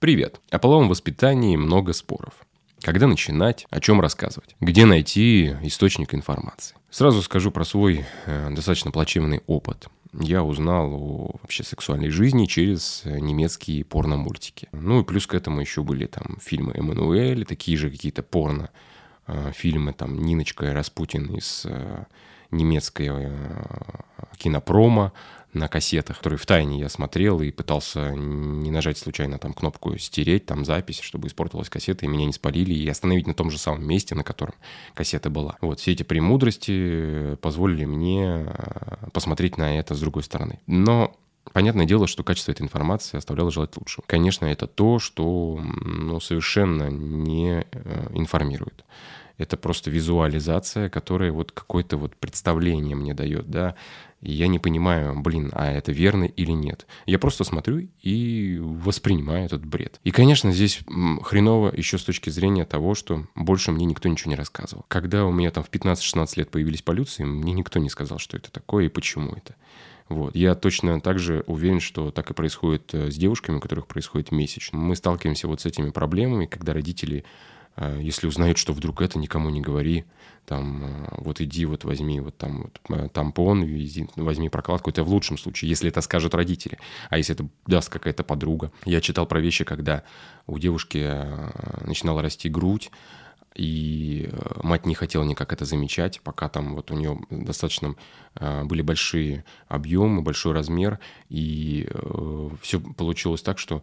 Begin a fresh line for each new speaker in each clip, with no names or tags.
Привет! О половом воспитании много споров. Когда начинать, о чем рассказывать, где найти источник информации. Сразу скажу про свой э, достаточно плачевный опыт. Я узнал о вообще сексуальной жизни через немецкие порно-мультики. Ну и плюс к этому еще были там фильмы Эммануэль, такие же какие-то порно э, фильмы, там Ниночка и Распутин из э, немецкой э, кинопрома на кассетах, которые в тайне я смотрел и пытался не нажать случайно там кнопку «стереть», там запись, чтобы испортилась кассета, и меня не спалили, и остановить на том же самом месте, на котором кассета была. Вот, все эти премудрости позволили мне э, посмотреть на это с другой стороны. Но Понятное дело, что качество этой информации оставляло желать лучшего. Конечно, это то, что ну, совершенно не э, информирует это просто визуализация, которая вот какое-то вот представление мне дает, да, и я не понимаю, блин, а это верно или нет. Я просто смотрю и воспринимаю этот бред. И, конечно, здесь хреново еще с точки зрения того, что больше мне никто ничего не рассказывал. Когда у меня там в 15-16 лет появились полюции, мне никто не сказал, что это такое и почему это. Вот. Я точно также уверен, что так и происходит э, с девушками, у которых происходит месяч. Мы сталкиваемся вот с этими проблемами, когда родители если узнают, что вдруг это, никому не говори, там, а, вот иди, вот возьми вот там вот а, тампон, вези, возьми прокладку, это в лучшем случае, если это скажут родители. А если это даст какая-то подруга. Я читал про вещи, когда у девушки начинала расти грудь, и мать не хотела никак это замечать, пока там вот у нее достаточно были большие объемы, большой размер, и все получилось так, что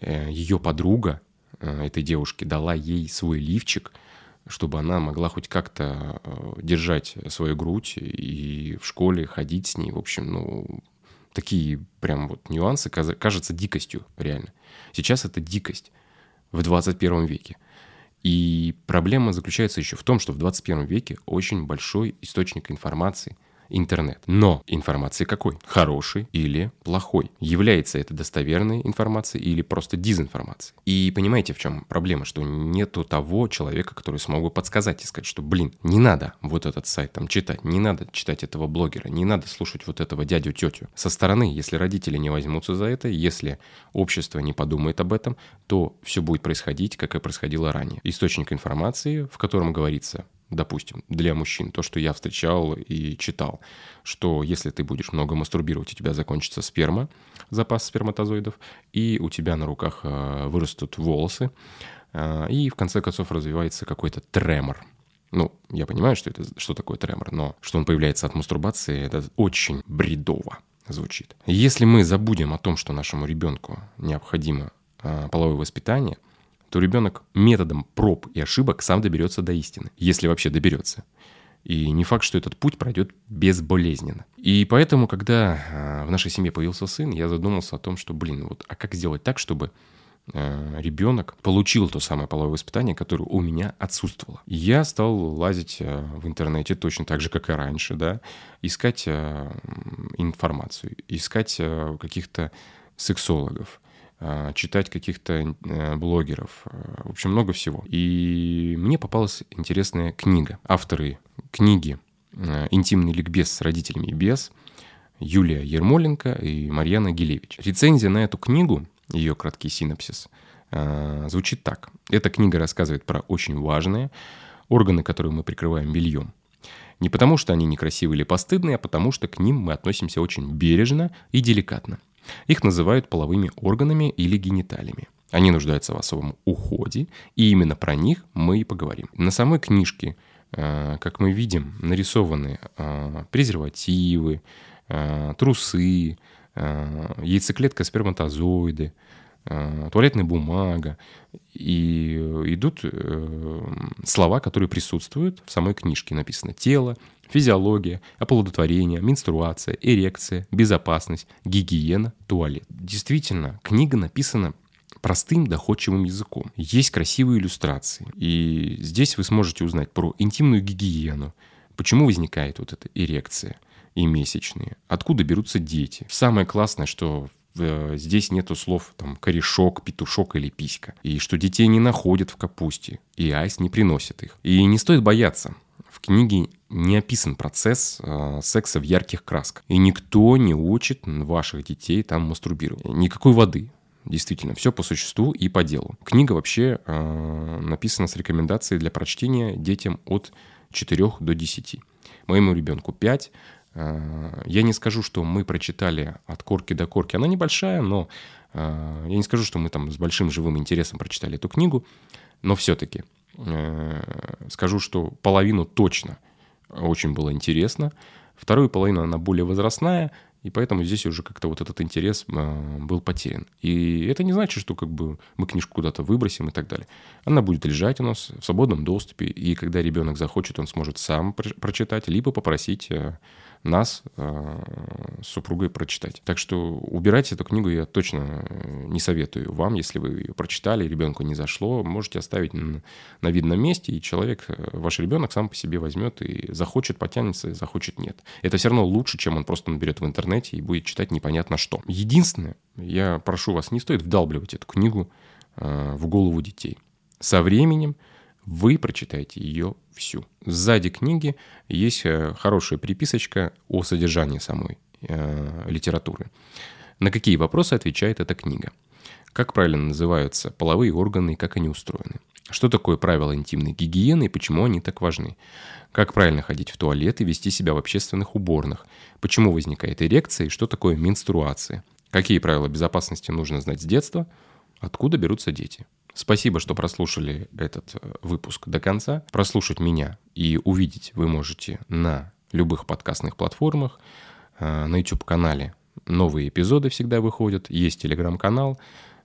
э, ее подруга Э, этой девушки дала ей свой лифчик, чтобы она могла хоть как-то э, держать свою грудь и в школе ходить с ней. В общем, ну, такие прям вот нюансы кажутся дикостью реально. Сейчас это дикость в 21 веке. И проблема заключается еще в том, что в 21 веке очень большой источник информации – интернет. Но информации какой? Хороший или плохой? Является это достоверной информацией или просто дезинформацией? И понимаете, в чем проблема? Что нету того человека, который смог бы подсказать и сказать, что, блин, не надо вот этот сайт там читать, не надо читать этого блогера, не надо слушать вот этого дядю, тетю. Со стороны, если родители не возьмутся за это, если общество не подумает об этом, то все будет происходить, как и происходило ранее. Источник информации, в котором говорится допустим, для мужчин, то, что я встречал и читал, что если ты будешь много мастурбировать, у тебя закончится сперма, запас сперматозоидов, и у тебя на руках э, вырастут волосы, э, и в конце концов развивается какой-то тремор. Ну, я понимаю, что это что такое тремор, но что он появляется от мастурбации, это очень бредово звучит. Если мы забудем о том, что нашему ребенку необходимо э, половое воспитание – то ребенок методом проб и ошибок сам доберется до истины, если вообще доберется. И не факт, что этот путь пройдет безболезненно. И поэтому, когда а, в нашей семье появился сын, я задумался о том, что, блин, вот, а как сделать так, чтобы а, ребенок получил то самое половое воспитание, которое у меня отсутствовало. Я стал лазить а, в интернете точно так же, как и раньше, да, искать информацию, искать каких-то сексологов, читать каких-то э, блогеров, а, в общем, много всего. И мне попалась интересная книга. Авторы книги э, «Интимный ликбез с родителями и без» Юлия Ермоленко и Марьяна Гилевич. Рецензия на эту книгу, ее краткий синопсис, а, звучит так. Эта книга рассказывает про очень важные органы, которые мы прикрываем бельем. Не потому, что они некрасивые или постыдные, а потому, что к ним мы относимся очень бережно и деликатно. Их называют половыми органами или гениталиями. Они нуждаются в особом уходе, и именно про них мы и поговорим. На самой книжке, э, как мы видим, нарисованы э, презервативы, э, трусы, яйцеклетка сперматозоиды, туалетная бумага. И идут слова, которые присутствуют в самой книжке. Написано тело, физиология, оплодотворение, менструация, эрекция, безопасность, гигиена, туалет. Действительно, книга написана простым доходчивым языком. Есть красивые иллюстрации. И здесь вы сможете узнать про интимную гигиену, почему возникает вот эта эрекция и месячные, откуда берутся дети. Самое классное, что э, здесь нету слов там корешок, петушок или писька. И что детей не находят в капусте, и айс не приносит их. И не стоит бояться. В книге не описан процесс э, секса в ярких красках. И никто не учит ваших детей там мастурбировать. Никакой воды. Действительно, все по существу и по делу. Книга вообще э, написана с рекомендацией для прочтения детям от 4 до 10. Моему ребенку 5. Э, я не скажу, что мы прочитали от корки до корки. Она небольшая, но э, я не скажу, что мы там с большим живым интересом прочитали эту книгу. Но все-таки э, скажу, что половину точно очень было интересно. Вторую половину она более возрастная – и поэтому здесь уже как-то вот этот интерес был потерян. И это не значит, что как бы мы книжку куда-то выбросим и так далее. Она будет лежать у нас в свободном доступе, и когда ребенок захочет, он сможет сам прочитать, либо попросить нас э, с супругой прочитать. Так что убирать эту книгу я точно э, не советую вам. Если вы ее прочитали, ребенку не зашло, можете оставить на, на видном месте, и человек, э, ваш ребенок сам по себе возьмет и захочет, потянется, захочет нет. Это все равно лучше, чем он просто наберет в интернете и будет читать непонятно что. Единственное, я прошу вас, не стоит вдалбливать эту книгу э, в голову детей. Со временем вы прочитаете ее всю. Сзади книги есть э, хорошая приписочка о содержании самой э, литературы. На какие вопросы отвечает эта книга? Как правильно называются половые органы и как они устроены? Что такое правила интимной гигиены и почему они так важны? Как правильно ходить в туалет и вести себя в общественных уборных? Почему возникает эрекция и что такое менструация? Какие правила безопасности нужно знать с детства? Откуда берутся дети? Спасибо, что прослушали этот э, выпуск до конца. Прослушать меня и увидеть вы можете на любых подкастных платформах, э, на YouTube-канале новые эпизоды всегда выходят, есть телеграм-канал,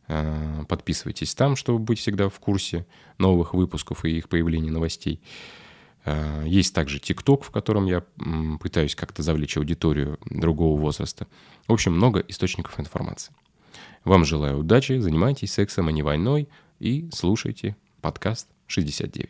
э, подписывайтесь там, чтобы быть всегда в курсе новых выпусков и их появления новостей. Есть также ТикТок, в котором я пытаюсь как-то завлечь аудиторию другого возраста. В общем, много источников информации. Вам желаю удачи, занимайтесь сексом, а не войной – и слушайте подкаст 69.